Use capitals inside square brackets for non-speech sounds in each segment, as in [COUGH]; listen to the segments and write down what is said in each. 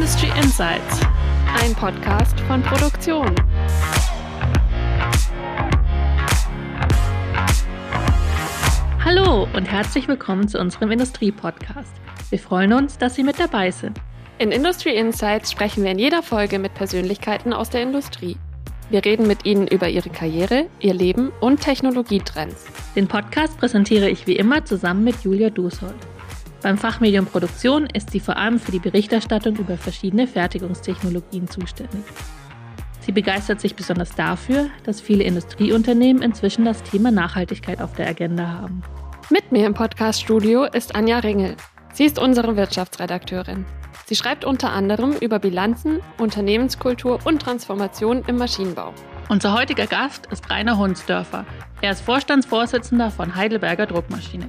Industry Insights, ein Podcast von Produktion. Hallo und herzlich willkommen zu unserem Industrie-Podcast. Wir freuen uns, dass Sie mit dabei sind. In Industry Insights sprechen wir in jeder Folge mit Persönlichkeiten aus der Industrie. Wir reden mit ihnen über ihre Karriere, ihr Leben und Technologietrends. Den Podcast präsentiere ich wie immer zusammen mit Julia Dushold. Beim Fachmedium Produktion ist sie vor allem für die Berichterstattung über verschiedene Fertigungstechnologien zuständig. Sie begeistert sich besonders dafür, dass viele Industrieunternehmen inzwischen das Thema Nachhaltigkeit auf der Agenda haben. Mit mir im Podcaststudio ist Anja Ringel. Sie ist unsere Wirtschaftsredakteurin. Sie schreibt unter anderem über Bilanzen, Unternehmenskultur und Transformation im Maschinenbau. Unser heutiger Gast ist Rainer Hunsdörfer. Er ist Vorstandsvorsitzender von Heidelberger Druckmaschine.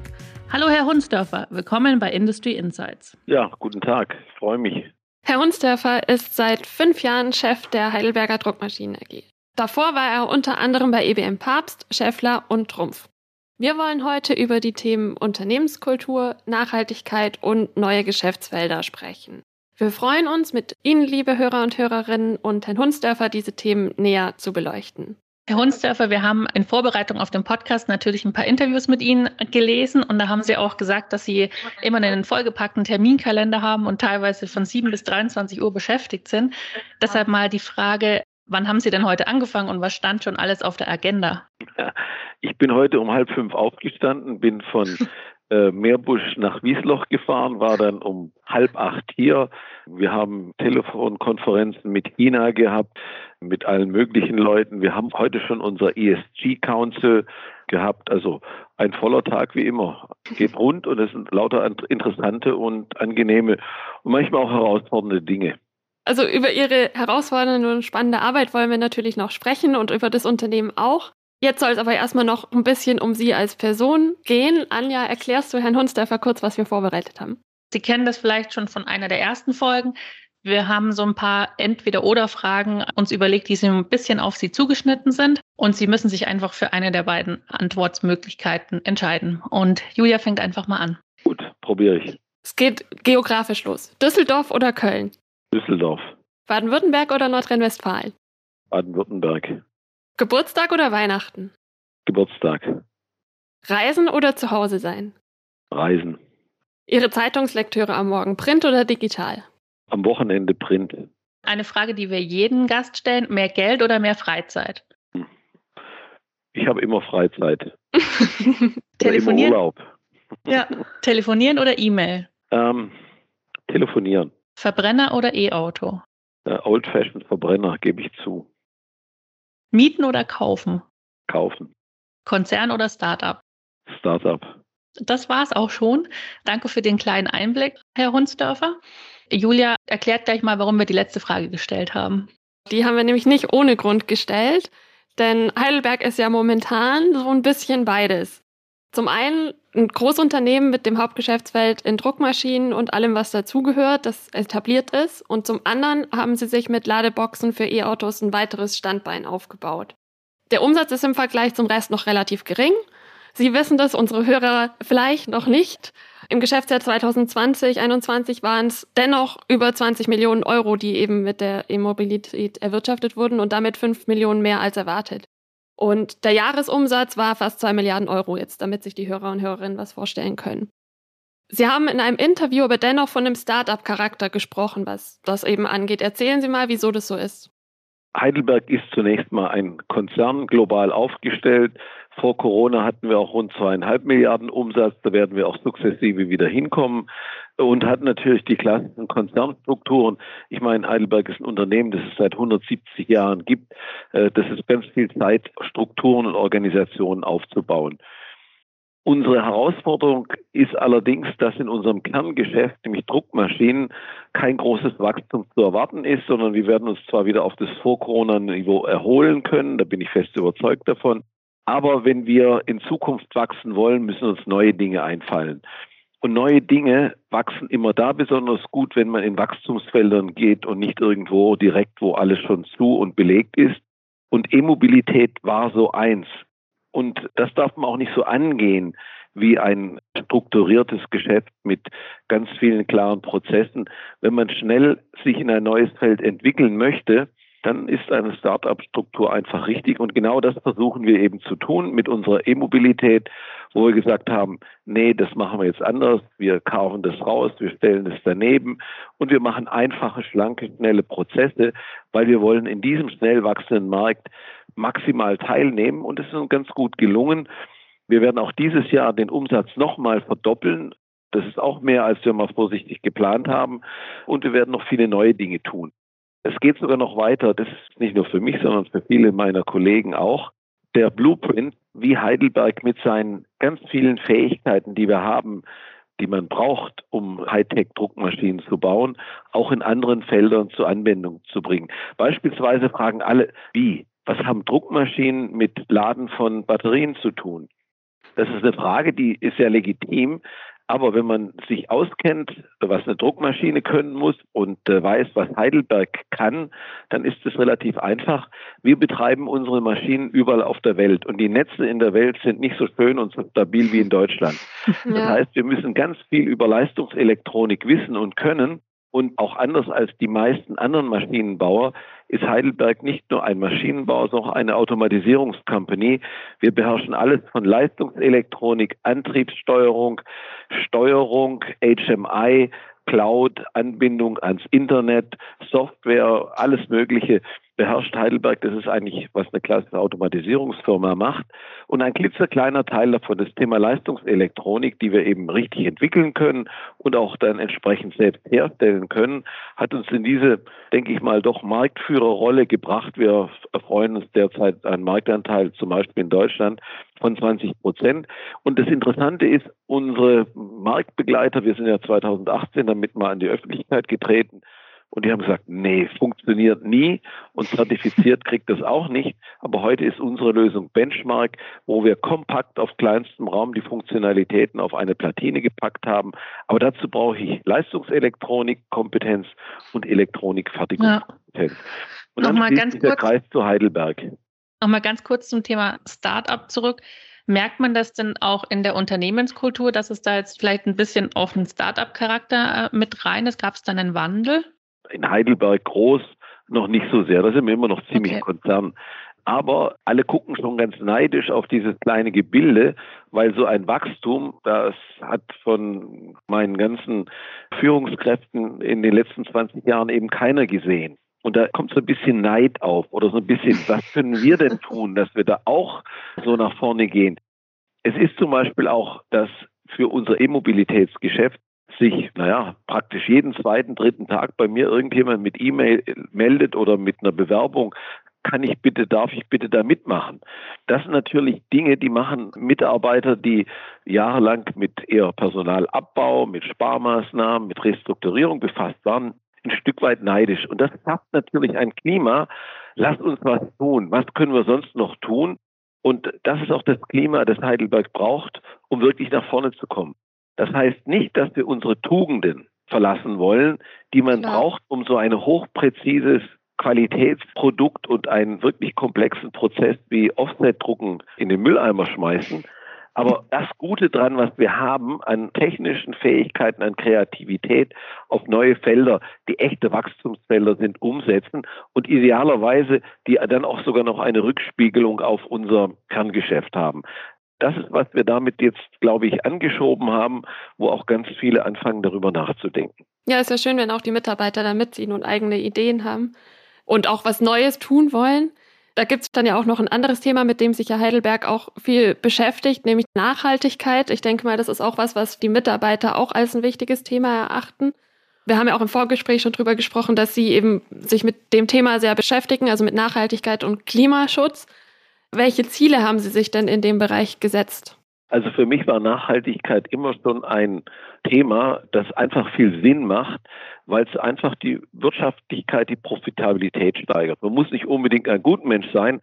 Hallo Herr Hunsdörfer, willkommen bei Industry Insights. Ja, guten Tag, ich freue mich. Herr Hunsdörfer ist seit fünf Jahren Chef der Heidelberger Druckmaschinen AG. Davor war er unter anderem bei EBM Papst, Scheffler und Trumpf. Wir wollen heute über die Themen Unternehmenskultur, Nachhaltigkeit und neue Geschäftsfelder sprechen. Wir freuen uns, mit Ihnen, liebe Hörer und Hörerinnen und Herrn Hunsdörfer, diese Themen näher zu beleuchten. Herr Hunsdörfer, wir haben in Vorbereitung auf den Podcast natürlich ein paar Interviews mit Ihnen gelesen und da haben Sie auch gesagt, dass Sie immer einen vollgepackten Terminkalender haben und teilweise von 7 bis 23 Uhr beschäftigt sind. Deshalb mal die Frage, wann haben Sie denn heute angefangen und was stand schon alles auf der Agenda? Ich bin heute um halb fünf aufgestanden, bin von [LAUGHS] Meerbusch nach Wiesloch gefahren, war dann um halb acht hier. Wir haben Telefonkonferenzen mit China gehabt, mit allen möglichen Leuten. Wir haben heute schon unser ESG Council gehabt. Also ein voller Tag wie immer. Geht rund und es sind lauter interessante und angenehme und manchmal auch herausfordernde Dinge. Also über Ihre herausfordernde und spannende Arbeit wollen wir natürlich noch sprechen und über das Unternehmen auch. Jetzt soll es aber erstmal noch ein bisschen um Sie als Person gehen. Anja, erklärst du Herrn Hunstdörfer kurz, was wir vorbereitet haben? Sie kennen das vielleicht schon von einer der ersten Folgen. Wir haben so ein paar Entweder-Oder-Fragen uns überlegt, die so ein bisschen auf Sie zugeschnitten sind. Und Sie müssen sich einfach für eine der beiden Antwortmöglichkeiten entscheiden. Und Julia fängt einfach mal an. Gut, probiere ich. Es geht geografisch los. Düsseldorf oder Köln? Düsseldorf. Baden-Württemberg oder Nordrhein-Westfalen? Baden-Württemberg. Geburtstag oder Weihnachten? Geburtstag. Reisen oder zu Hause sein? Reisen. Ihre Zeitungslektüre am Morgen, Print oder digital? Am Wochenende Print. Eine Frage, die wir jeden Gast stellen: Mehr Geld oder mehr Freizeit? Ich habe immer Freizeit. [LAUGHS] Telefonieren? Immer Urlaub. ja. [LAUGHS] Telefonieren oder E-Mail? Ähm, telefonieren. Verbrenner oder E-Auto? Äh, Old-Fashioned Verbrenner, gebe ich zu. Mieten oder kaufen? Kaufen. Konzern oder Startup? Startup. Das war es auch schon. Danke für den kleinen Einblick, Herr Hunsdörfer. Julia erklärt gleich mal, warum wir die letzte Frage gestellt haben. Die haben wir nämlich nicht ohne Grund gestellt, denn Heidelberg ist ja momentan so ein bisschen beides. Zum einen ein Großunternehmen mit dem Hauptgeschäftsfeld in Druckmaschinen und allem, was dazugehört, das etabliert ist. Und zum anderen haben sie sich mit Ladeboxen für E-Autos ein weiteres Standbein aufgebaut. Der Umsatz ist im Vergleich zum Rest noch relativ gering. Sie wissen das, unsere Hörer vielleicht noch nicht. Im Geschäftsjahr 2020, 2021 waren es dennoch über 20 Millionen Euro, die eben mit der E-Mobilität erwirtschaftet wurden und damit 5 Millionen mehr als erwartet. Und der Jahresumsatz war fast zwei Milliarden Euro jetzt, damit sich die Hörer und Hörerinnen was vorstellen können. Sie haben in einem Interview aber dennoch von einem Start-up-Charakter gesprochen, was das eben angeht. Erzählen Sie mal, wieso das so ist. Heidelberg ist zunächst mal ein Konzern global aufgestellt. Vor Corona hatten wir auch rund zweieinhalb Milliarden Umsatz. Da werden wir auch sukzessive wieder hinkommen und hat natürlich die klassischen Konzernstrukturen. Ich meine, Heidelberg ist ein Unternehmen, das es seit 170 Jahren gibt. Äh, das ist ganz viel Zeit, Strukturen und Organisationen aufzubauen. Unsere Herausforderung ist allerdings, dass in unserem Kerngeschäft, nämlich Druckmaschinen, kein großes Wachstum zu erwarten ist, sondern wir werden uns zwar wieder auf das Vor-Corona-Niveau erholen können, da bin ich fest überzeugt davon, aber wenn wir in Zukunft wachsen wollen, müssen uns neue Dinge einfallen. Und neue Dinge wachsen immer da besonders gut, wenn man in Wachstumsfeldern geht und nicht irgendwo direkt, wo alles schon zu und belegt ist. Und E-Mobilität war so eins. Und das darf man auch nicht so angehen. wie ein strukturiertes Geschäft mit ganz vielen klaren Prozessen. Wenn man schnell sich in ein neues Feld entwickeln möchte, dann ist eine Start-up-Struktur einfach richtig. Und genau das versuchen wir eben zu tun mit unserer E-Mobilität, wo wir gesagt haben, nee, das machen wir jetzt anders. Wir kaufen das raus, wir stellen es daneben und wir machen einfache, schlanke, schnelle Prozesse, weil wir wollen in diesem schnell wachsenden Markt maximal teilnehmen. Und es ist uns ganz gut gelungen. Wir werden auch dieses Jahr den Umsatz nochmal verdoppeln. Das ist auch mehr, als wir mal vorsichtig geplant haben. Und wir werden noch viele neue Dinge tun. Es geht sogar noch weiter. Das ist nicht nur für mich, sondern für viele meiner Kollegen auch. Der Blueprint, wie Heidelberg mit seinen ganz vielen Fähigkeiten, die wir haben, die man braucht, um Hightech-Druckmaschinen zu bauen, auch in anderen Feldern zur Anwendung zu bringen. Beispielsweise fragen alle, wie? Was haben Druckmaschinen mit Laden von Batterien zu tun? Das ist eine Frage, die ist sehr legitim, aber wenn man sich auskennt, was eine Druckmaschine können muss und äh, weiß, was Heidelberg kann, dann ist es relativ einfach. Wir betreiben unsere Maschinen überall auf der Welt und die Netze in der Welt sind nicht so schön und so stabil wie in Deutschland. [LAUGHS] Das heißt, wir müssen ganz viel über Leistungselektronik wissen und können. Und auch anders als die meisten anderen Maschinenbauer ist Heidelberg nicht nur ein Maschinenbauer, sondern auch eine Automatisierungscompany. Wir beherrschen alles von Leistungselektronik, Antriebssteuerung, Steuerung, HMI, Cloud, Anbindung ans Internet, Software, alles Mögliche beherrscht Heidelberg. Das ist eigentlich, was eine klassische Automatisierungsfirma macht. Und ein klitzekleiner Teil davon, das Thema Leistungselektronik, die wir eben richtig entwickeln können und auch dann entsprechend selbst herstellen können, hat uns in diese, denke ich mal, doch Marktführerrolle gebracht. Wir erfreuen uns derzeit einen Marktanteil, zum Beispiel in Deutschland, von 20 Prozent. Und das Interessante ist, unsere Marktbegleiter, wir sind ja 2018 damit mal an die Öffentlichkeit getreten, und die haben gesagt, nee, funktioniert nie und zertifiziert kriegt das auch nicht. Aber heute ist unsere Lösung Benchmark, wo wir kompakt auf kleinstem Raum die Funktionalitäten auf eine Platine gepackt haben. Aber dazu brauche ich Leistungselektronik, Kompetenz und Elektronikfertigungskompetenz. Ja. Und dann Nochmal ganz der kurz, Kreis zu Heidelberg. Nochmal ganz kurz zum Thema Startup zurück. Merkt man das denn auch in der Unternehmenskultur, dass es da jetzt vielleicht ein bisschen auf einen Startup-Charakter äh, mit rein ist? Gab es dann einen Wandel? In Heidelberg groß noch nicht so sehr. Da sind wir immer noch ziemlich okay. Konzern. Aber alle gucken schon ganz neidisch auf dieses kleine Gebilde, weil so ein Wachstum, das hat von meinen ganzen Führungskräften in den letzten 20 Jahren eben keiner gesehen. Und da kommt so ein bisschen Neid auf oder so ein bisschen, [LAUGHS] was können wir denn tun, dass wir da auch so nach vorne gehen? Es ist zum Beispiel auch, dass für unser E-Mobilitätsgeschäft sich, naja, praktisch jeden zweiten, dritten Tag bei mir irgendjemand mit E-Mail meldet oder mit einer Bewerbung, kann ich bitte, darf ich bitte da mitmachen? Das sind natürlich Dinge, die machen Mitarbeiter, die jahrelang mit eher Personalabbau, mit Sparmaßnahmen, mit Restrukturierung befasst waren, ein Stück weit neidisch. Und das schafft natürlich ein Klima. Lasst uns was tun. Was können wir sonst noch tun? Und das ist auch das Klima, das Heidelberg braucht, um wirklich nach vorne zu kommen. Das heißt nicht, dass wir unsere Tugenden verlassen wollen, die man Klar. braucht, um so ein hochpräzises Qualitätsprodukt und einen wirklich komplexen Prozess wie Offset-Drucken in den Mülleimer schmeißen. Aber das Gute dran, was wir haben an technischen Fähigkeiten, an Kreativität auf neue Felder, die echte Wachstumsfelder sind, umsetzen und idealerweise die dann auch sogar noch eine Rückspiegelung auf unser Kerngeschäft haben das ist, was wir damit jetzt, glaube ich, angeschoben haben, wo auch ganz viele anfangen, darüber nachzudenken. Ja, ist ja schön, wenn auch die Mitarbeiter da mitziehen und eigene Ideen haben und auch was Neues tun wollen. Da gibt es dann ja auch noch ein anderes Thema, mit dem sich ja Heidelberg auch viel beschäftigt, nämlich Nachhaltigkeit. Ich denke mal, das ist auch was, was die Mitarbeiter auch als ein wichtiges Thema erachten. Wir haben ja auch im Vorgespräch schon drüber gesprochen, dass Sie eben sich mit dem Thema sehr beschäftigen, also mit Nachhaltigkeit und Klimaschutz. Welche Ziele haben Sie sich denn in dem Bereich gesetzt? Also für mich war Nachhaltigkeit immer schon ein Thema, das einfach viel Sinn macht, weil es einfach die Wirtschaftlichkeit, die Profitabilität steigert. Man muss nicht unbedingt ein Gutmensch sein,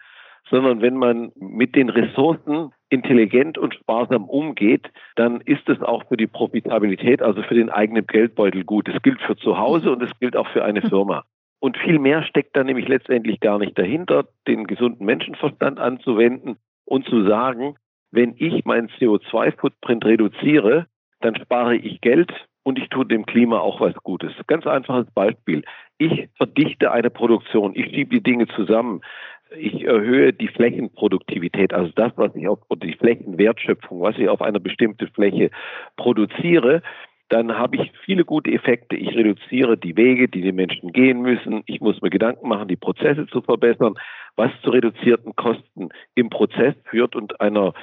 sondern wenn man mit den Ressourcen intelligent und sparsam umgeht, dann ist es auch für die Profitabilität, also für den eigenen Geldbeutel gut. Es gilt für zu Hause und es gilt auch für eine Firma. Und viel mehr steckt da nämlich letztendlich gar nicht dahinter, den gesunden Menschenverstand anzuwenden und zu sagen, wenn ich meinen CO2-Footprint reduziere, dann spare ich Geld und ich tue dem Klima auch was Gutes. Ganz einfaches Beispiel. Ich verdichte eine Produktion, ich schiebe die Dinge zusammen, ich erhöhe die Flächenproduktivität, also das, was ich auf die Flächenwertschöpfung, was ich auf einer bestimmten Fläche produziere, dann habe ich viele gute Effekte. Ich reduziere die Wege, die die Menschen gehen müssen. Ich muss mir Gedanken machen, die Prozesse zu verbessern, was zu reduzierten Kosten im Prozess führt und einer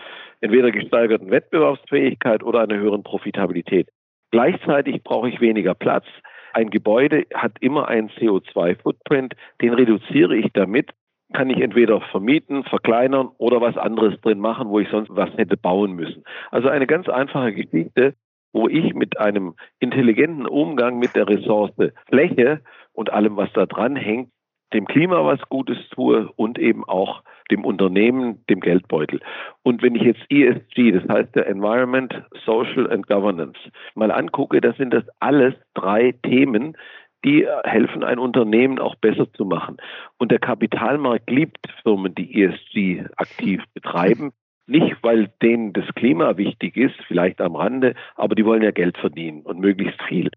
entweder gesteigerten Wettbewerbsfähigkeit oder einer höheren Profitabilität. Gleichzeitig brauche ich weniger Platz. Ein Gebäude hat immer einen CO2-Footprint, den reduziere ich damit, kann ich entweder vermieten, verkleinern oder was anderes drin machen, wo ich sonst was hätte bauen müssen. Also eine ganz einfache Geschichte, wo ich mit einem intelligenten Umgang mit der Ressource Fläche und allem, was da dran hängt, dem Klima was Gutes tue und eben auch dem Unternehmen, dem Geldbeutel. Und wenn ich jetzt ESG, das heißt der Environment, Social and Governance, mal angucke, das sind das alles drei Themen, die helfen, ein Unternehmen auch besser zu machen. Und der Kapitalmarkt liebt Firmen, die ESG aktiv betreiben, nicht, weil denen das Klima wichtig ist, vielleicht am Rande, aber die wollen ja Geld verdienen und möglichst viel.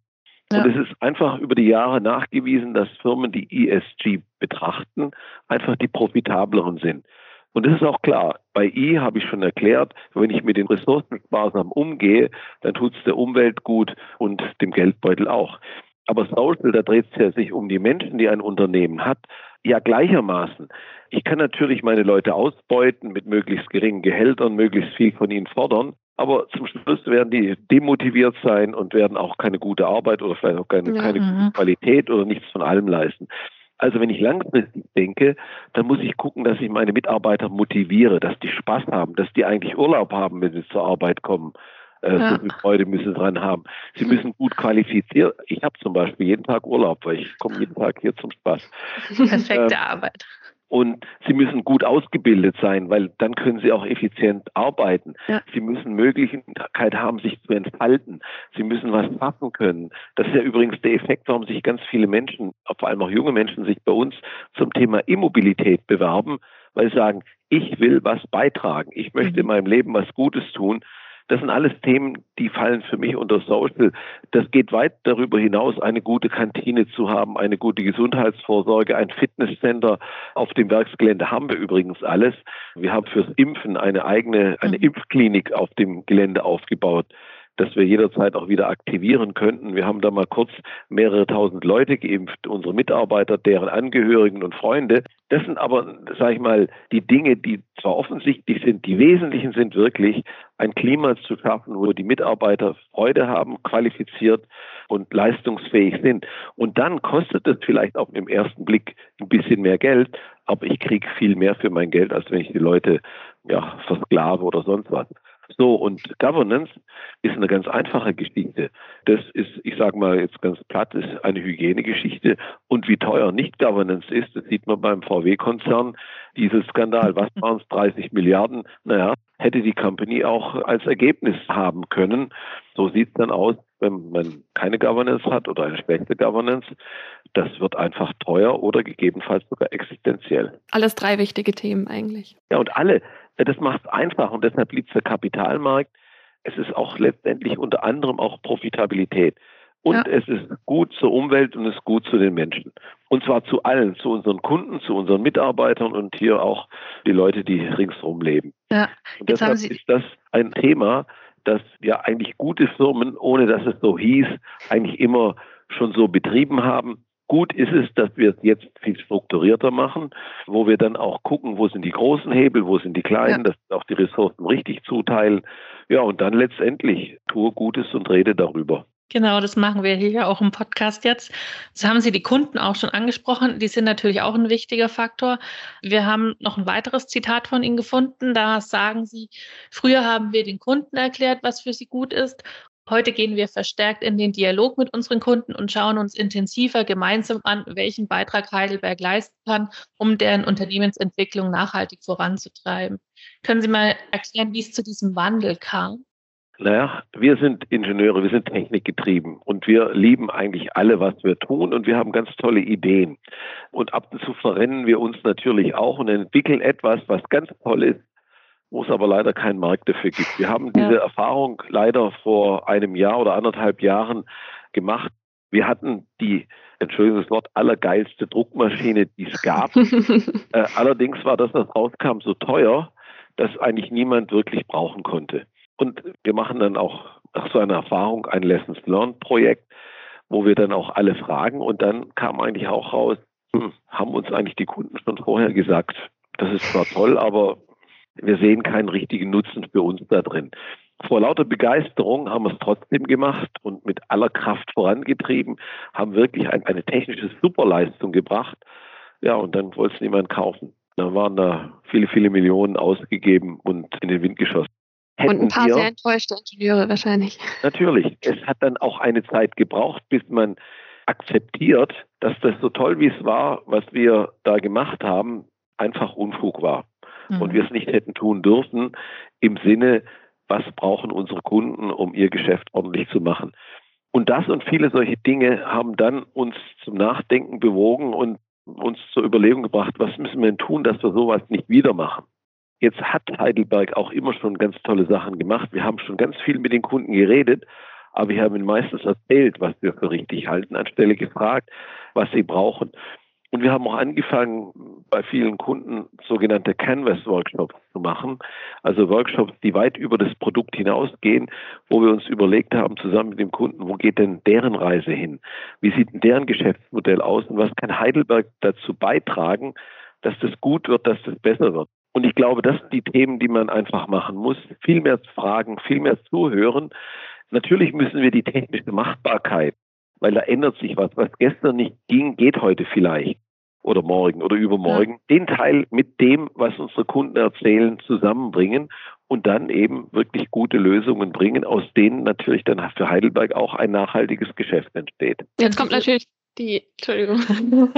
Ja. Und es ist einfach über die Jahre nachgewiesen, dass Firmen, die ESG betrachten, einfach die profitableren sind. Und das ist auch klar. Bei I habe ich schon erklärt, wenn ich mit den Ressourcen sparsam umgehe, dann tut es der Umwelt gut und dem Geldbeutel auch. Aber Social, da dreht es ja sich um die Menschen, die ein Unternehmen hat, ja gleichermaßen. Ich kann natürlich meine Leute ausbeuten mit möglichst geringen Gehältern, möglichst viel von ihnen fordern. Aber zum Schluss werden die demotiviert sein und werden auch keine gute Arbeit oder vielleicht auch keine, keine gute mhm. Qualität oder nichts von allem leisten. Also wenn ich langfristig denke, dann muss ich gucken, dass ich meine Mitarbeiter motiviere, dass die Spaß haben, dass die eigentlich Urlaub haben, wenn sie zur Arbeit kommen. Äh, ja. So viel Freude müssen sie dran haben. Sie müssen gut qualifiziert. Ich habe zum Beispiel jeden Tag Urlaub, weil ich komme jeden Tag hier zum Spaß. Perfekte ähm, Arbeit. Und sie müssen gut ausgebildet sein, weil dann können sie auch effizient arbeiten. Ja. Sie müssen Möglichkeit haben, sich zu entfalten. Sie müssen was schaffen können. Das ist ja übrigens der Effekt, warum sich ganz viele Menschen, vor allem auch junge Menschen, sich bei uns zum Thema Immobilität bewerben, weil sie sagen, ich will was beitragen. Ich möchte in mhm. meinem Leben was Gutes tun. Das sind alles Themen, die fallen für mich unter Social. Das geht weit darüber hinaus, eine gute Kantine zu haben, eine gute Gesundheitsvorsorge, ein Fitnesscenter. Auf dem Werksgelände haben wir übrigens alles. Wir haben fürs Impfen eine eigene, eine mhm. Impfklinik auf dem Gelände aufgebaut dass wir jederzeit auch wieder aktivieren könnten. Wir haben da mal kurz mehrere tausend Leute geimpft, unsere Mitarbeiter, deren Angehörigen und Freunde. Das sind aber, sage ich mal, die Dinge, die zwar offensichtlich sind, die wesentlichen sind wirklich, ein Klima zu schaffen, wo die Mitarbeiter Freude haben, qualifiziert und leistungsfähig sind. Und dann kostet es vielleicht auf den ersten Blick ein bisschen mehr Geld, aber ich kriege viel mehr für mein Geld, als wenn ich die Leute ja, versklave oder sonst was. So, und Governance ist eine ganz einfache Geschichte. Das ist, ich sage mal jetzt ganz platt, ist eine Hygienegeschichte. Und wie teuer Nicht-Governance ist, das sieht man beim VW-Konzern. Dieses Skandal, was waren es, 30 Milliarden? Naja, hätte die Company auch als Ergebnis haben können. So sieht es dann aus, wenn man keine Governance hat oder eine schlechte Governance. Das wird einfach teuer oder gegebenenfalls sogar existenziell. Alles drei wichtige Themen eigentlich. Ja, und alle, das macht es einfach und deshalb liebt der Kapitalmarkt. Es ist auch letztendlich unter anderem auch Profitabilität. Und ja. es ist gut zur Umwelt und es ist gut zu den Menschen. Und zwar zu allen, zu unseren Kunden, zu unseren Mitarbeitern und hier auch die Leute, die ringsherum leben. Ja. Und deshalb ist das ein Thema, das ja eigentlich gute Firmen, ohne dass es so hieß, eigentlich immer schon so betrieben haben. Gut ist es, dass wir es jetzt viel strukturierter machen, wo wir dann auch gucken, wo sind die großen Hebel, wo sind die kleinen, ja. dass wir auch die Ressourcen richtig zuteilen. Ja, und dann letztendlich tue Gutes und rede darüber. Genau, das machen wir hier auch im Podcast jetzt. Das haben Sie die Kunden auch schon angesprochen. Die sind natürlich auch ein wichtiger Faktor. Wir haben noch ein weiteres Zitat von Ihnen gefunden. Da sagen Sie, früher haben wir den Kunden erklärt, was für sie gut ist. Heute gehen wir verstärkt in den Dialog mit unseren Kunden und schauen uns intensiver gemeinsam an, welchen Beitrag Heidelberg leisten kann, um deren Unternehmensentwicklung nachhaltig voranzutreiben. Können Sie mal erklären, wie es zu diesem Wandel kam? Naja, wir sind Ingenieure, wir sind technikgetrieben und wir lieben eigentlich alle, was wir tun und wir haben ganz tolle Ideen. Und ab und zu verrennen wir uns natürlich auch und entwickeln etwas, was ganz toll ist, wo es aber leider keinen Markt dafür gibt. Wir haben [LAUGHS] diese ja. Erfahrung leider vor einem Jahr oder anderthalb Jahren gemacht. Wir hatten die, Entschuldigung das Wort, allergeilste Druckmaschine, die es gab. [LAUGHS] äh, allerdings war das, was rauskam, so teuer, dass eigentlich niemand wirklich brauchen konnte. Und wir machen dann auch nach so einer Erfahrung ein Lessons Learned Projekt, wo wir dann auch alle fragen und dann kam eigentlich auch raus, hm, haben uns eigentlich die Kunden schon vorher gesagt, das ist zwar toll, aber wir sehen keinen richtigen Nutzen für uns da drin. Vor lauter Begeisterung haben wir es trotzdem gemacht und mit aller Kraft vorangetrieben, haben wirklich ein, eine technische Superleistung gebracht. Ja, und dann wollte es niemand kaufen. Dann waren da viele, viele Millionen ausgegeben und in den Wind geschossen. Hätten und ein paar wir, sehr enttäuschte Ingenieure wahrscheinlich. [LAUGHS] Natürlich. Es hat dann auch eine Zeit gebraucht, bis man akzeptiert, dass das so toll wie es war, was wir da gemacht haben, einfach Unfug war. Mhm. Und wir es nicht hätten tun dürfen im Sinne, was brauchen unsere Kunden, um ihr Geschäft ordentlich zu machen. Und das und viele solche Dinge haben dann uns zum Nachdenken bewogen und uns zur Überlegung gebracht, was müssen wir denn tun, dass wir sowas nicht wieder machen. Jetzt hat Heidelberg auch immer schon ganz tolle Sachen gemacht. Wir haben schon ganz viel mit den Kunden geredet, aber wir haben ihnen meistens erzählt, was wir für richtig halten, anstelle gefragt, was sie brauchen. Und wir haben auch angefangen, bei vielen Kunden sogenannte Canvas-Workshops zu machen. Also Workshops, die weit über das Produkt hinausgehen, wo wir uns überlegt haben, zusammen mit dem Kunden, wo geht denn deren Reise hin? Wie sieht denn deren Geschäftsmodell aus? Und was kann Heidelberg dazu beitragen, dass das gut wird, dass das besser wird? Und ich glaube, das sind die Themen, die man einfach machen muss. Viel mehr fragen, viel mehr zuhören. Natürlich müssen wir die technische Machbarkeit weil da ändert sich was. Was gestern nicht ging, geht heute vielleicht oder morgen oder übermorgen. Ja. Den Teil mit dem, was unsere Kunden erzählen, zusammenbringen und dann eben wirklich gute Lösungen bringen, aus denen natürlich dann für Heidelberg auch ein nachhaltiges Geschäft entsteht. Jetzt kommt natürlich die, Entschuldigung. [LAUGHS]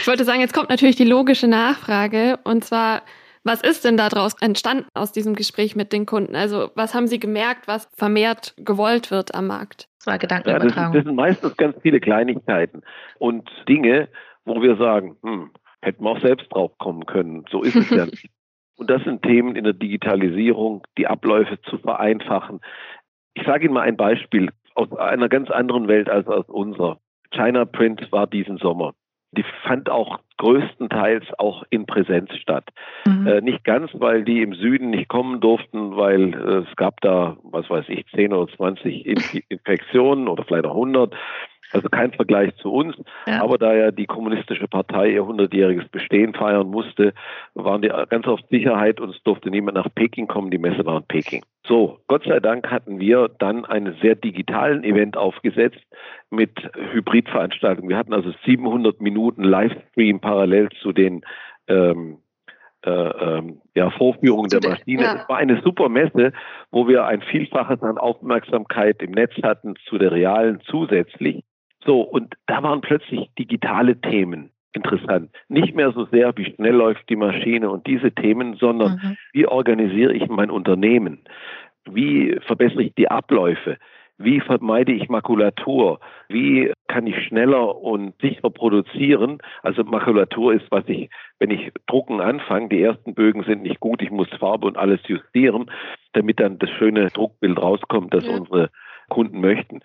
ich wollte sagen, jetzt kommt natürlich die logische Nachfrage und zwar, was ist denn daraus entstanden aus diesem Gespräch mit den Kunden? Also was haben Sie gemerkt, was vermehrt gewollt wird am Markt? Das war Gedankenübertragung. Ja, das, das, sind meistens ganz viele Kleinigkeiten und Dinge, wo wir sagen, hm, hätten wir auch selbst drauf kommen können. So ist es ja [LAUGHS] nicht. Und das sind Themen in der Digitalisierung, die Abläufe zu vereinfachen. Ich sage Ihnen mal ein Beispiel aus einer ganz anderen Welt als aus unserer. China Print war diesen Sommer die fand auch größtenteils auch in Präsenz statt. Mhm. Äh, nicht ganz, weil die im Süden nicht kommen durften, weil äh, es gab da, was weiß ich, 10 oder 20 Infektionen oder vielleicht auch 100. Also kein Vergleich zu uns. Ja. Aber da ja die kommunistische Partei ihr 100-jähriges Bestehen feiern musste, waren die ganz auf Sicherheit und es durfte niemand nach Peking kommen. Die Messe war in Peking. So, Gott sei Dank hatten wir dann einen sehr digitalen Event aufgesetzt mit Hybridveranstaltungen. Wir hatten also 700 Minuten Livestream parallel zu den ähm, äh, ähm, ja, Vorführungen der Maschine. Ja. Es war eine super Messe, wo wir ein Vielfaches an Aufmerksamkeit im Netz hatten zu der realen zusätzlich. So, und da waren plötzlich digitale Themen interessant. Nicht mehr so sehr, wie schnell läuft die Maschine und diese Themen, sondern mhm. wie organisiere ich mein Unternehmen? Wie verbessere ich die Abläufe? Wie vermeide ich Makulatur? Wie kann ich schneller und sicherer produzieren? Also Makulatur ist, was ich, wenn ich drucken anfange, die ersten Bögen sind nicht gut, ich muss Farbe und alles justieren, damit dann das schöne Druckbild rauskommt, das ja. unsere Kunden möchten.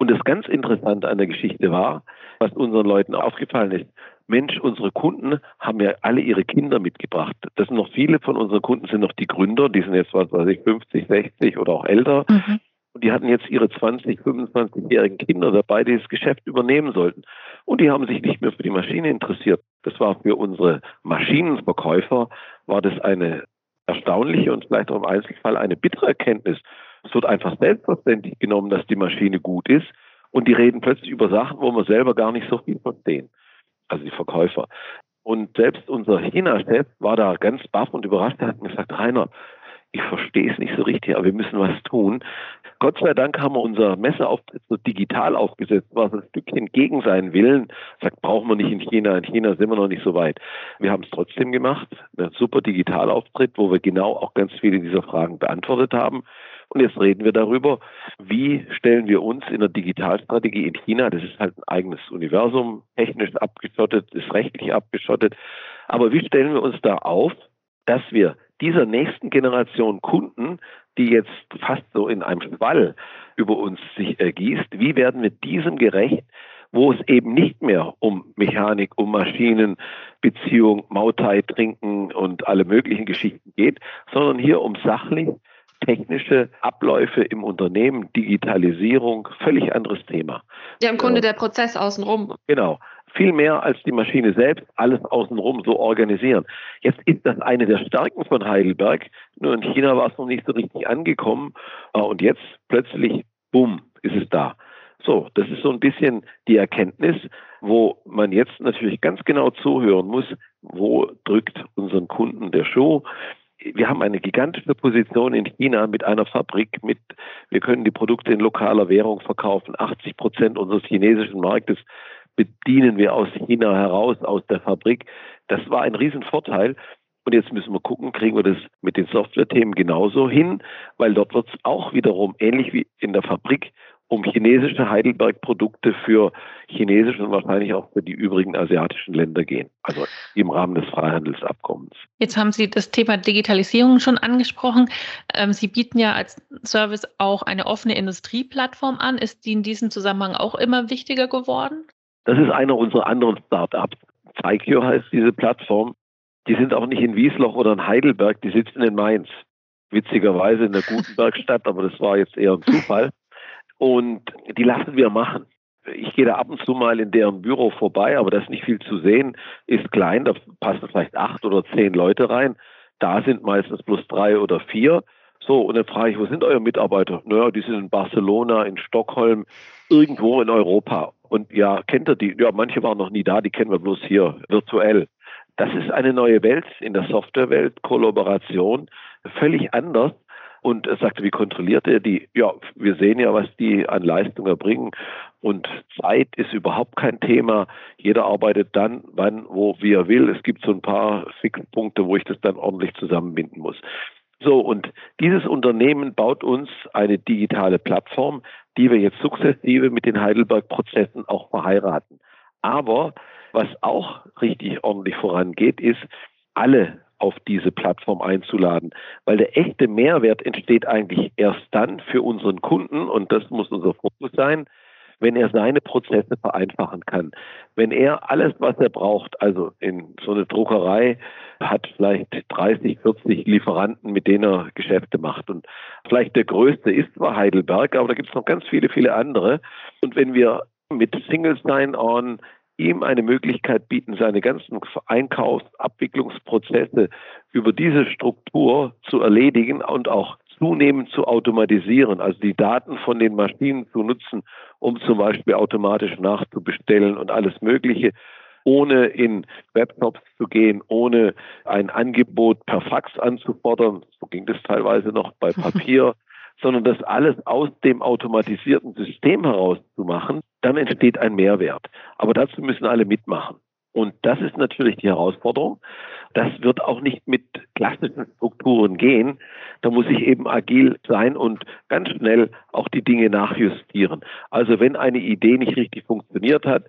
Und das ganz Interessante an der Geschichte war, was unseren Leuten aufgefallen ist, Mensch, unsere Kunden haben ja alle ihre Kinder mitgebracht. Das sind noch viele von unseren Kunden sind noch die Gründer, die sind jetzt, was weiß ich, 50, 60 oder auch älter. Mhm. Und die hatten jetzt ihre 20, 25-jährigen Kinder dabei, die das Geschäft übernehmen sollten. Und die haben sich nicht mehr für die Maschine interessiert. Das war für unsere Maschinenverkäufer, war das eine erstaunliche und vielleicht auch im Einzelfall eine bittere Erkenntnis, es wird einfach selbstverständlich genommen, dass die Maschine gut ist. Und die reden plötzlich über Sachen, wo wir selber gar nicht so viel verstehen. Also die Verkäufer. Und selbst unser China-Chef war da ganz baff und überrascht. Er hat gesagt, Rainer, ich verstehe es nicht so richtig, aber wir müssen was tun. Gott sei Dank haben wir unser Messeauftritt so digital aufgesetzt, war so ein Stückchen gegen seinen Willen. Sagt, brauchen wir nicht in China. In China sind wir noch nicht so weit. Wir haben es trotzdem gemacht. Ein super Digitalauftritt, wo wir genau auch ganz viele dieser Fragen beantwortet haben. Und jetzt reden wir darüber, wie stellen wir uns in der Digitalstrategie in China, das ist halt ein eigenes Universum, technisch abgeschottet, ist rechtlich abgeschottet, aber wie stellen wir uns da auf, dass wir dieser nächsten Generation Kunden, die jetzt fast so in einem Schwall über uns sich ergießt, wie werden wir diesem gerecht, wo es eben nicht mehr um Mechanik, um Maschinen, Beziehung, Mautai, Trinken und alle möglichen Geschichten geht, sondern hier um sachlich technische Abläufe im Unternehmen, Digitalisierung, völlig anderes Thema. Ja, im Grunde der Prozess außenrum. Genau. Viel mehr als die Maschine selbst, alles außenrum so organisieren. Jetzt ist das eine der Stärken von Heidelberg. Nur in China war es noch nicht so richtig angekommen. Äh, und jetzt plötzlich, bumm, ist es da. So, das ist so ein bisschen die Erkenntnis, wo man jetzt natürlich ganz genau zuhören muss, wo drückt unseren Kunden der Schuh. Wir haben eine gigantische Position in China mit einer Fabrik, mit, wir können die Produkte in lokaler Währung verkaufen. 80 Prozent unseres chinesischen Marktes bedienen wir aus China heraus, aus der Fabrik. Das war ein Riesenvorteil. Und jetzt müssen wir gucken, kriegen wir das mit den Software-Themen genauso hin, weil dort wird es auch wiederum ähnlich wie in der Fabrik um chinesische Heidelberg-Produkte für chinesische und wahrscheinlich auch für die übrigen asiatischen Länder gehen, also im Rahmen des Freihandelsabkommens. Jetzt haben Sie das Thema Digitalisierung schon angesprochen. Ähm, Sie bieten ja als Service auch eine offene Industrieplattform an. Ist die in diesem Zusammenhang auch immer wichtiger geworden? Das ist einer unserer anderen Startups. Zeigio heißt diese Plattform. Die sind auch nicht in Wiesloch oder in Heidelberg, die sitzen in Mainz. Witzigerweise in der Gutenbergstadt, [LAUGHS] aber das war jetzt eher ein Zufall. Und die lassen wir machen. Ich gehe da ab und zu mal in deren Büro vorbei, aber das ist nicht viel zu sehen, ist klein, da passen vielleicht acht oder zehn Leute rein. Da sind meistens plus drei oder vier. So, und dann frage ich, wo sind eure Mitarbeiter? Naja, die sind in Barcelona, in Stockholm, irgendwo in Europa. Und ja, kennt ihr die? Ja, manche waren noch nie da, die kennen wir bloß hier virtuell. Das ist eine neue Welt in der Softwarewelt, Kollaboration, völlig anders und er sagte, wie kontrolliert er die? Ja, wir sehen ja, was die an Leistung erbringen. Und Zeit ist überhaupt kein Thema. Jeder arbeitet dann, wann, wo, wie er will. Es gibt so ein paar Fixpunkte, wo ich das dann ordentlich zusammenbinden muss. So, und dieses Unternehmen baut uns eine digitale Plattform, die wir jetzt sukzessive mit den Heidelberg-Prozessen auch verheiraten. Aber was auch richtig ordentlich vorangeht, ist, alle auf diese Plattform einzuladen. Weil der echte Mehrwert entsteht eigentlich erst dann für unseren Kunden, und das muss unser Fokus sein, wenn er seine Prozesse vereinfachen kann. Wenn er alles, was er braucht, also in so eine Druckerei hat vielleicht 30, 40 Lieferanten, mit denen er Geschäfte macht. Und vielleicht der größte ist zwar Heidelberg, aber da gibt es noch ganz viele, viele andere. Und wenn wir mit Single Sign-On ihm eine Möglichkeit bieten, seine ganzen Einkaufsabwicklungsprozesse über diese Struktur zu erledigen und auch zunehmend zu automatisieren, also die Daten von den Maschinen zu nutzen, um zum Beispiel automatisch nachzubestellen und alles Mögliche, ohne in Webshops zu gehen, ohne ein Angebot per Fax anzufordern. So ging das teilweise noch bei [LAUGHS] Papier. Sondern das alles aus dem automatisierten System heraus zu machen, dann entsteht ein Mehrwert. Aber dazu müssen alle mitmachen. Und das ist natürlich die Herausforderung. Das wird auch nicht mit klassischen Strukturen gehen. Da muss ich eben agil sein und ganz schnell auch die Dinge nachjustieren. Also wenn eine Idee nicht richtig funktioniert hat,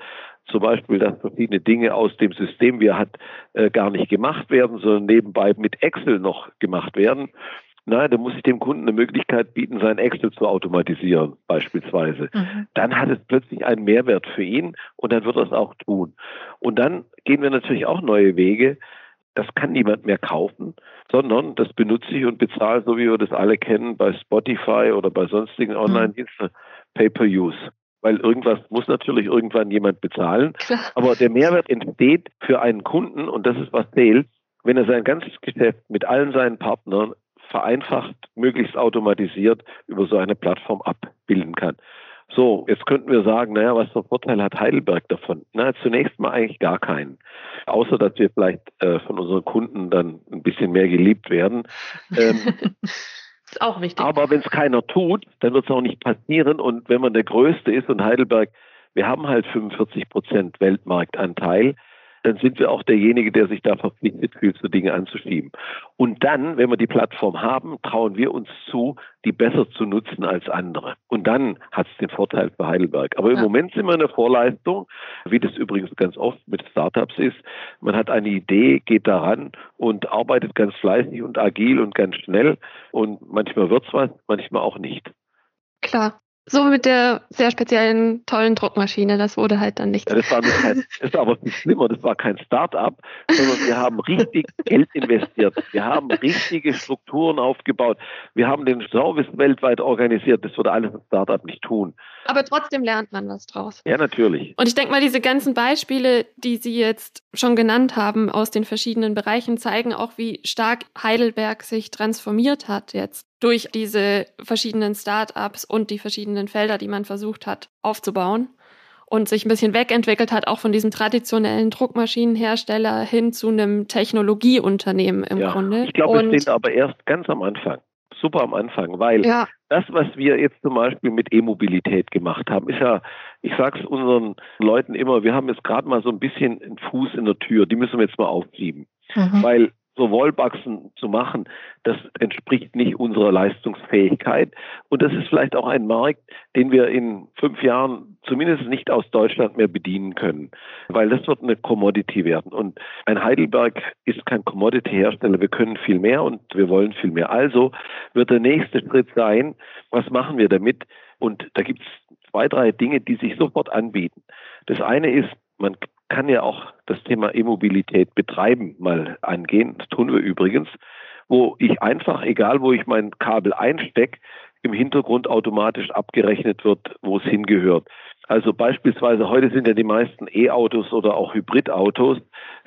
zum Beispiel, dass verschiedene Dinge aus dem System, wie er hat, äh, gar nicht gemacht werden, sondern nebenbei mit Excel noch gemacht werden, na, da muss ich dem Kunden eine Möglichkeit bieten, sein Excel zu automatisieren, beispielsweise. Mhm. Dann hat es plötzlich einen Mehrwert für ihn und dann wird er es auch tun. Und dann gehen wir natürlich auch neue Wege. Das kann niemand mehr kaufen, sondern das benutze ich und bezahle, so wie wir das alle kennen, bei Spotify oder bei sonstigen mhm. Online-Diensten, Pay-per-Use weil irgendwas muss natürlich irgendwann jemand bezahlen. Klar. Aber der Mehrwert entsteht für einen Kunden und das ist was zählt, wenn er sein ganzes Geschäft mit allen seinen Partnern vereinfacht, möglichst automatisiert über so eine Plattform abbilden kann. So, jetzt könnten wir sagen, naja, was für Vorteil hat Heidelberg davon? Na, zunächst mal eigentlich gar keinen. Außer, dass wir vielleicht äh, von unseren Kunden dann ein bisschen mehr geliebt werden. Ähm, [LAUGHS] ist auch wichtig. Aber wenn es keiner tut, dann wird es auch nicht passieren. Und wenn man der Größte ist und Heidelberg, wir haben halt 45 Prozent Weltmarktanteil, dann sind wir auch derjenige, der sich da verpflichtet fühlt, so Dinge anzuschieben. Und dann, wenn wir die Plattform haben, trauen wir uns zu, die besser zu nutzen als andere. Und dann hat es den Vorteil für Heidelberg. Aber im ja. Moment sind wir in der Vorleistung, wie das übrigens ganz oft mit Startups ist. Man hat eine Idee, geht daran und arbeitet ganz fleißig und agil und ganz schnell. Und manchmal wird es was, manchmal auch nicht. Klar. So mit der sehr speziellen, tollen Druckmaschine, das wurde halt dann nichts. Ja, das war kein, [LAUGHS] das war aber viel schlimmer, das war kein Start-up, sondern wir haben richtig Geld investiert. Wir haben richtige Strukturen aufgebaut. Wir haben den Service weltweit organisiert. Das würde alles ein Start-up nicht tun. Aber trotzdem lernt man was draus. Ja, natürlich. Und ich denke mal, diese ganzen Beispiele, die Sie jetzt schon genannt haben aus den verschiedenen Bereichen, zeigen auch, wie stark Heidelberg sich transformiert hat jetzt durch diese verschiedenen Start-ups und die verschiedenen Felder, die man versucht hat aufzubauen und sich ein bisschen wegentwickelt hat, auch von diesem traditionellen Druckmaschinenhersteller hin zu einem Technologieunternehmen im ja, Grunde. Ich glaube, wir stehen aber erst ganz am Anfang. Super am Anfang, weil ja. das, was wir jetzt zum Beispiel mit E-Mobilität gemacht haben, ist ja, ich sage es unseren Leuten immer, wir haben jetzt gerade mal so ein bisschen einen Fuß in der Tür, die müssen wir jetzt mal aufschieben. Mhm. Weil so Wallboxen zu machen, das entspricht nicht unserer Leistungsfähigkeit. Und das ist vielleicht auch ein Markt, den wir in fünf Jahren zumindest nicht aus Deutschland mehr bedienen können, weil das wird eine Commodity werden. Und ein Heidelberg ist kein Commodity-Hersteller. Wir können viel mehr und wir wollen viel mehr. Also wird der nächste Schritt sein, was machen wir damit? Und da gibt es zwei, drei Dinge, die sich sofort anbieten. Das eine ist, man kann ja auch das Thema E-Mobilität betreiben mal angehen. Das tun wir übrigens, wo ich einfach, egal wo ich mein Kabel einstecke, im Hintergrund automatisch abgerechnet wird, wo es hingehört. Also beispielsweise heute sind ja die meisten E-Autos oder auch Hybridautos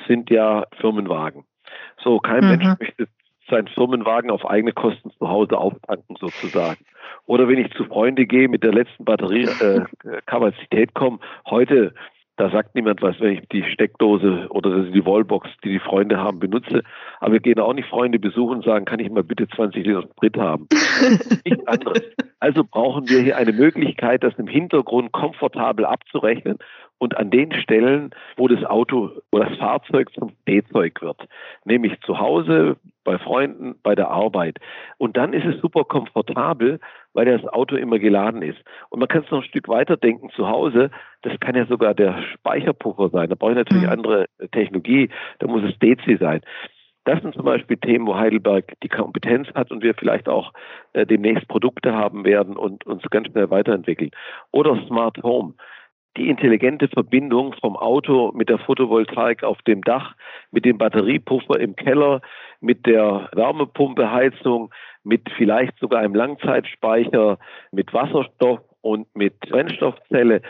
sind ja Firmenwagen. So, kein mhm. Mensch möchte seinen Firmenwagen auf eigene Kosten zu Hause auftanken sozusagen. Oder wenn ich zu Freunde gehe, mit der letzten Batteriekapazität äh, komme, heute da sagt niemand was, wenn ich die Steckdose oder die Wallbox, die die Freunde haben, benutze. Aber wir gehen auch nicht Freunde besuchen und sagen, kann ich mal bitte 20 Liter Sprit haben? [LAUGHS] Nichts anderes. Also brauchen wir hier eine Möglichkeit, das im Hintergrund komfortabel abzurechnen und an den Stellen, wo das Auto oder das Fahrzeug zum D-Zeug wird, nämlich zu Hause, bei Freunden, bei der Arbeit. Und dann ist es super komfortabel, weil das Auto immer geladen ist. Und man kann es noch ein Stück weiter denken zu Hause. Das kann ja sogar der Speicherpuffer sein. Da brauche ich natürlich mhm. andere Technologie. Da muss es DC sein. Das sind zum Beispiel Themen, wo Heidelberg die Kompetenz hat und wir vielleicht auch äh, demnächst Produkte haben werden und uns ganz schnell weiterentwickeln. Oder Smart Home die intelligente Verbindung vom Auto mit der Photovoltaik auf dem Dach, mit dem Batteriepuffer im Keller, mit der Wärmepumpeheizung, mit vielleicht sogar einem Langzeitspeicher, mit Wasserstoff und mit Brennstoffzelle.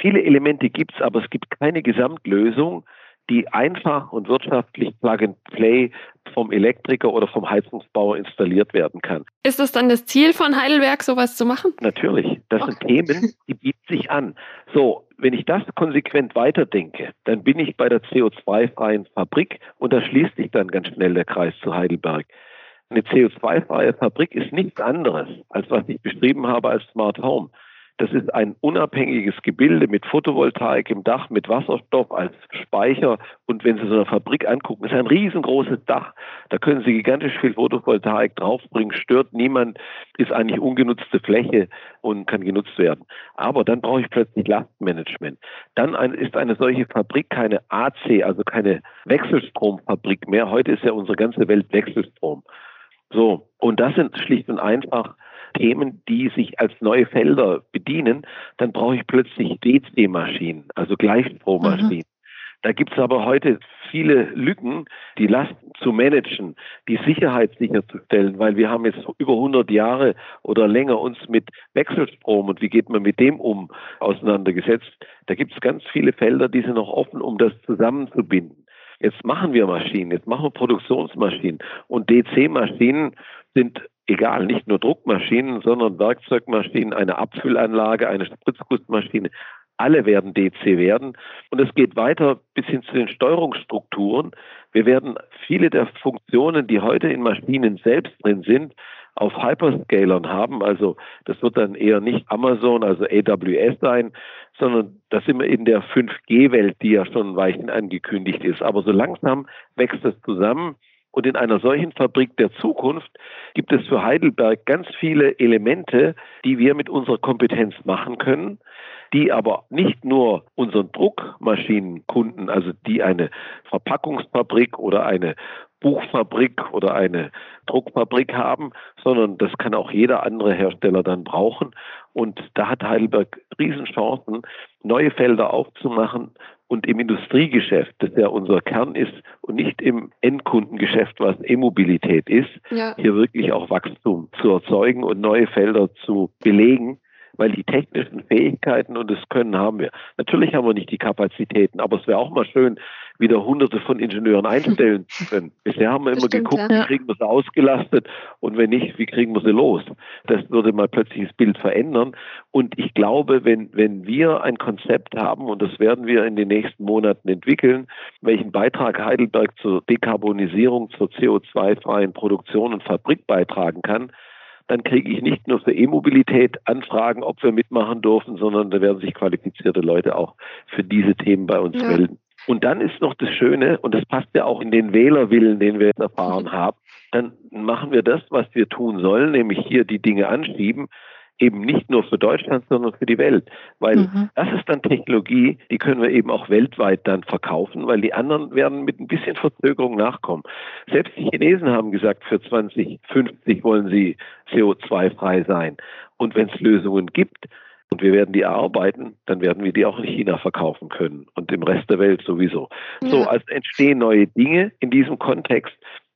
Viele Elemente gibt es, aber es gibt keine Gesamtlösung, die einfach und wirtschaftlich Plug-and-Play vom Elektriker oder vom Heizungsbauer installiert werden kann. Ist das dann das Ziel von Heidelberg, sowas zu machen? Natürlich. Das okay. sind Themen, die bieten sich an. So, wenn ich das konsequent weiterdenke, dann bin ich bei der CO2-freien Fabrik und da schließt sich dann ganz schnell der Kreis zu Heidelberg. Eine CO2-freie Fabrik ist nichts anderes, als was ich beschrieben habe als Smart Home. Das ist ein unabhängiges Gebilde mit Photovoltaik im Dach, mit Wasserstoff als Speicher. Und wenn Sie so eine Fabrik angucken, ist ein riesengroßes Dach. Da können Sie gigantisch viel Photovoltaik draufbringen, stört niemand, ist eigentlich ungenutzte Fläche und kann genutzt werden. Aber dann brauche ich plötzlich Lastmanagement. Dann ist eine solche Fabrik keine AC, also keine Wechselstromfabrik mehr. Heute ist ja unsere ganze Welt Wechselstrom. So, und das sind schlicht und einfach Themen, die sich als neue Felder bedienen, dann brauche ich plötzlich DC-Maschinen, also Gleichstrommaschinen. Mhm. Da gibt es aber heute viele Lücken, die Lasten zu managen, die Sicherheit sicherzustellen, weil wir haben jetzt über 100 Jahre oder länger uns mit Wechselstrom und wie geht man mit dem um auseinandergesetzt. Da gibt es ganz viele Felder, die sind noch offen, um das zusammenzubinden. Jetzt machen wir Maschinen, jetzt machen wir Produktionsmaschinen und DC-Maschinen sind egal, nicht nur Druckmaschinen, sondern Werkzeugmaschinen, eine Abfüllanlage, eine Spritzgussmaschine. Alle werden DC werden. Und es geht weiter bis hin zu den Steuerungsstrukturen. Wir werden viele der Funktionen, die heute in Maschinen selbst drin sind, auf Hyperscalern haben. Also das wird dann eher nicht Amazon, also AWS sein, sondern da sind wir in der 5G-Welt, die ja schon Weichen angekündigt ist. Aber so langsam wächst es zusammen. Und in einer solchen Fabrik der Zukunft gibt es für Heidelberg ganz viele Elemente, die wir mit unserer Kompetenz machen können, die aber nicht nur unseren Druckmaschinenkunden, also die eine Verpackungsfabrik oder eine Buchfabrik oder eine Druckfabrik haben, sondern das kann auch jeder andere Hersteller dann brauchen. Und da hat Heidelberg Riesenchancen, neue Felder aufzumachen und im Industriegeschäft, das ja unser Kern ist und nicht im Endkundengeschäft, was E-Mobilität ist, ja. hier wirklich auch Wachstum zu erzeugen und neue Felder zu belegen weil die technischen Fähigkeiten und das Können haben wir. Natürlich haben wir nicht die Kapazitäten, aber es wäre auch mal schön, wieder hunderte von Ingenieuren einstellen zu können. [LAUGHS] Bisher haben wir immer stimmt, geguckt, ja. wie kriegen wir sie ausgelastet und wenn nicht, wie kriegen wir sie los. Das würde mal plötzlich das Bild verändern. Und ich glaube, wenn, wenn wir ein Konzept haben, und das werden wir in den nächsten Monaten entwickeln, welchen Beitrag Heidelberg zur Dekarbonisierung, zur CO2-freien Produktion und Fabrik beitragen kann, dann kriege ich nicht nur für E-Mobilität Anfragen, ob wir mitmachen dürfen, sondern da werden sich qualifizierte Leute auch für diese Themen bei uns ja. melden. Und dann ist noch das Schöne, und das passt ja auch in den Wählerwillen, den wir jetzt erfahren haben, dann machen wir das, was wir tun sollen, nämlich hier die Dinge anschieben, eben nicht nur für Deutschland, sondern für die Welt. Weil mhm. das ist dann Technologie, die können wir eben auch weltweit dann verkaufen, weil die anderen werden mit ein bisschen Verzögerung nachkommen. Selbst die Chinesen haben gesagt, für 2050 wollen sie CO2-frei sein. Und wenn es Lösungen gibt, und wir werden die erarbeiten, dann werden wir die auch in China verkaufen können und im Rest der Welt sowieso. Ja. So, also entstehen neue Dinge in diesem Kontext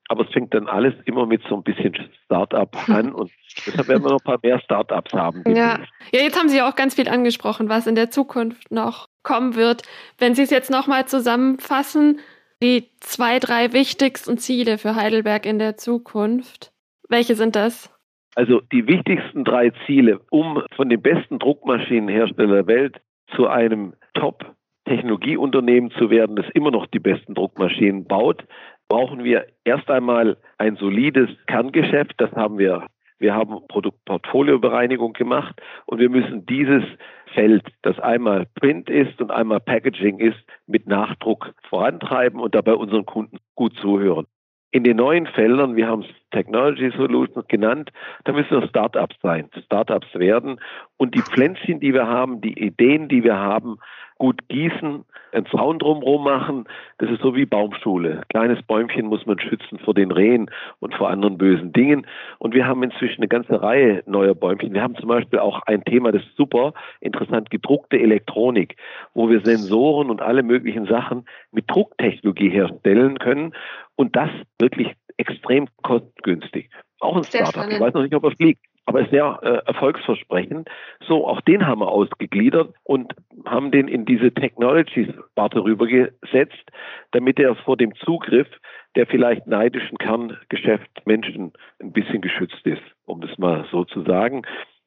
aber es fängt dann alles immer mit so ein bisschen Start-up [LAUGHS] an und deshalb werden wir noch ein paar mehr Start-ups haben. Ja. ja, jetzt haben Sie ja auch ganz viel angesprochen, was in der Zukunft noch kommen wird. Wenn Sie es jetzt nochmal zusammenfassen, die zwei, drei wichtigsten Ziele für Heidelberg in der Zukunft, welche sind das? Also die wichtigsten drei Ziele, um von den besten Druckmaschinenherstellern der Welt zu einem Top Technologieunternehmen zu werden, das immer noch die besten Druckmaschinen baut, brauchen wir erst einmal ein solides Kerngeschäft. Das haben wir. Wir haben Produktportfoliobereinigung gemacht und wir müssen dieses Feld, das einmal Print ist und einmal Packaging ist, mit Nachdruck vorantreiben und dabei unseren Kunden gut zuhören. In den neuen Feldern, wir haben es Technology Solutions genannt, da müssen wir Startups sein, Startups werden und die Pflänzchen, die wir haben, die Ideen, die wir haben, gut gießen, einen Zaun drumherum machen. Das ist so wie Baumschule. Kleines Bäumchen muss man schützen vor den Rehen und vor anderen bösen Dingen. Und wir haben inzwischen eine ganze Reihe neuer Bäumchen. Wir haben zum Beispiel auch ein Thema, das ist super interessant, gedruckte Elektronik, wo wir Sensoren und alle möglichen Sachen mit Drucktechnologie herstellen können und das wirklich extrem kostengünstig. Auch ein Startup. Ich weiß noch nicht, ob er fliegt aber sehr äh, erfolgsversprechend. So, auch den haben wir ausgegliedert und haben den in diese Technologies-Sparte rübergesetzt, damit er vor dem Zugriff der vielleicht neidischen Kerngeschäft Menschen ein bisschen geschützt ist, um das mal so zu sagen.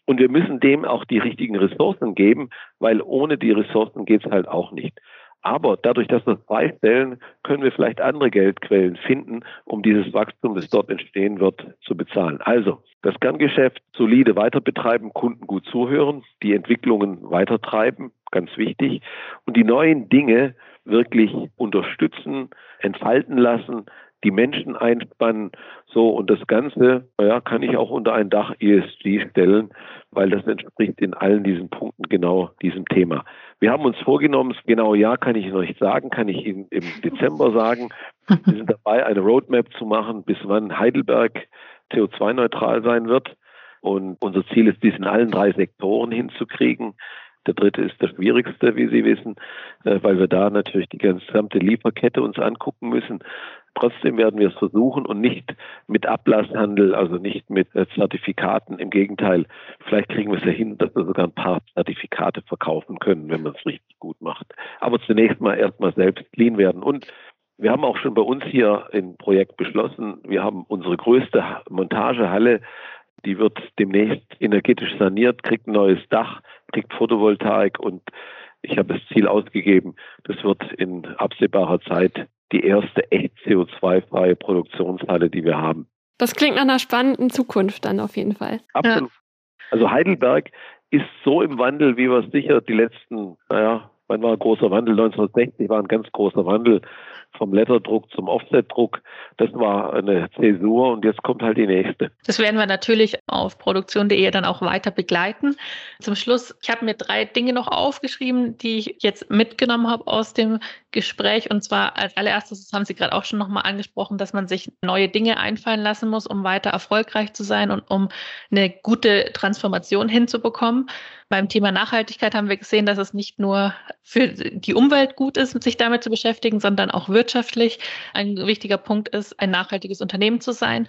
Und wir müssen dem auch die richtigen Ressourcen geben, weil ohne die Ressourcen geht es halt auch nicht. Aber dadurch, dass wir es freistellen, können wir vielleicht andere Geldquellen finden, um dieses Wachstum, das dort entstehen wird, zu bezahlen. Also das Kerngeschäft solide weiter betreiben, Kunden gut zuhören, die Entwicklungen weitertreiben, ganz wichtig, und die neuen Dinge wirklich unterstützen, entfalten lassen, die Menschen einspannen. So, und das Ganze, ja, kann ich auch unter ein Dach ESG stellen, weil das entspricht in allen diesen Punkten genau diesem Thema. Wir haben uns vorgenommen, das genaue Jahr kann ich noch nicht sagen, kann ich Ihnen im Dezember sagen. Wir sind dabei, eine Roadmap zu machen, bis wann Heidelberg CO2-neutral sein wird. Und unser Ziel ist, dies in allen drei Sektoren hinzukriegen. Der dritte ist der schwierigste, wie Sie wissen, äh, weil wir da natürlich die gesamte Lieferkette uns angucken müssen. Trotzdem werden wir es versuchen und nicht mit Ablasshandel, also nicht mit äh, Zertifikaten. Im Gegenteil, vielleicht kriegen wir es ja hin, dass wir sogar ein paar Zertifikate verkaufen können, wenn man es richtig gut macht. Aber zunächst mal erstmal selbst clean werden. Und wir haben auch schon bei uns hier im Projekt beschlossen, wir haben unsere größte Montagehalle, die wird demnächst energetisch saniert, kriegt ein neues Dach, kriegt Photovoltaik und ich habe das Ziel ausgegeben, das wird in absehbarer Zeit die erste echt CO2-freie Produktionshalle, die wir haben. Das klingt nach einer spannenden Zukunft dann auf jeden Fall. Absolut. Ja. Also Heidelberg ist so im Wandel, wie wir es sicher die letzten, naja, wann war ein großer Wandel? 1960 war ein ganz großer Wandel vom Letterdruck zum Offsetdruck. Das war eine Zäsur und jetzt kommt halt die nächste. Das werden wir natürlich auf produktion.de dann auch weiter begleiten. Zum Schluss, ich habe mir drei Dinge noch aufgeschrieben, die ich jetzt mitgenommen habe aus dem Gespräch. Und zwar als allererstes, das haben Sie gerade auch schon nochmal angesprochen, dass man sich neue Dinge einfallen lassen muss, um weiter erfolgreich zu sein und um eine gute Transformation hinzubekommen. Beim Thema Nachhaltigkeit haben wir gesehen, dass es nicht nur für die Umwelt gut ist, sich damit zu beschäftigen, sondern auch wirtschaftlich ein wichtiger Punkt ist, ein nachhaltiges Unternehmen zu sein.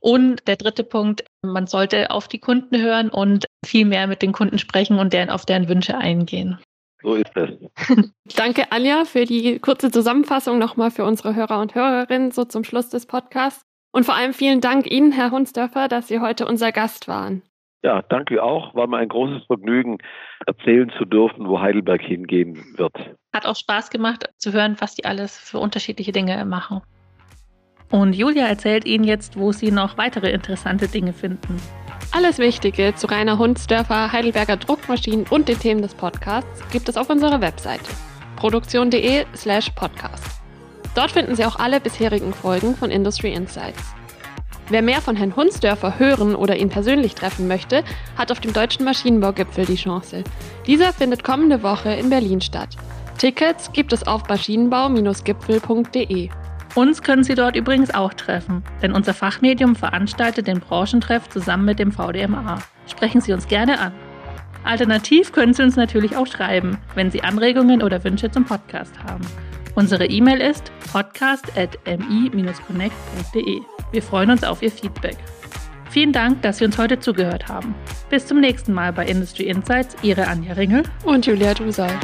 Und der dritte Punkt, man sollte auf die Kunden hören und viel mehr mit den Kunden sprechen und deren, auf deren Wünsche eingehen. So ist es. [LAUGHS] Danke, Anja, für die kurze Zusammenfassung nochmal für unsere Hörer und Hörerinnen so zum Schluss des Podcasts. Und vor allem vielen Dank Ihnen, Herr Hunsdörfer, dass Sie heute unser Gast waren. Ja, danke auch. War mir ein großes Vergnügen, erzählen zu dürfen, wo Heidelberg hingehen wird. Hat auch Spaß gemacht zu hören, was die alles für unterschiedliche Dinge machen. Und Julia erzählt Ihnen jetzt, wo Sie noch weitere interessante Dinge finden. Alles Wichtige zu Rainer Hunsdörfer, Heidelberger Druckmaschinen und den Themen des Podcasts gibt es auf unserer Webseite produktion.de slash podcast. Dort finden Sie auch alle bisherigen Folgen von Industry Insights. Wer mehr von Herrn Hunsdörfer hören oder ihn persönlich treffen möchte, hat auf dem Deutschen Maschinenbaugipfel die Chance. Dieser findet kommende Woche in Berlin statt. Tickets gibt es auf maschinenbau-gipfel.de. Uns können Sie dort übrigens auch treffen, denn unser Fachmedium veranstaltet den Branchentreff zusammen mit dem VDMA. Sprechen Sie uns gerne an. Alternativ können Sie uns natürlich auch schreiben, wenn Sie Anregungen oder Wünsche zum Podcast haben. Unsere E-Mail ist podcast.mi-connect.de. Wir freuen uns auf Ihr Feedback. Vielen Dank, dass Sie uns heute zugehört haben. Bis zum nächsten Mal bei Industry Insights, Ihre Anja Ringel und Julia Dusald.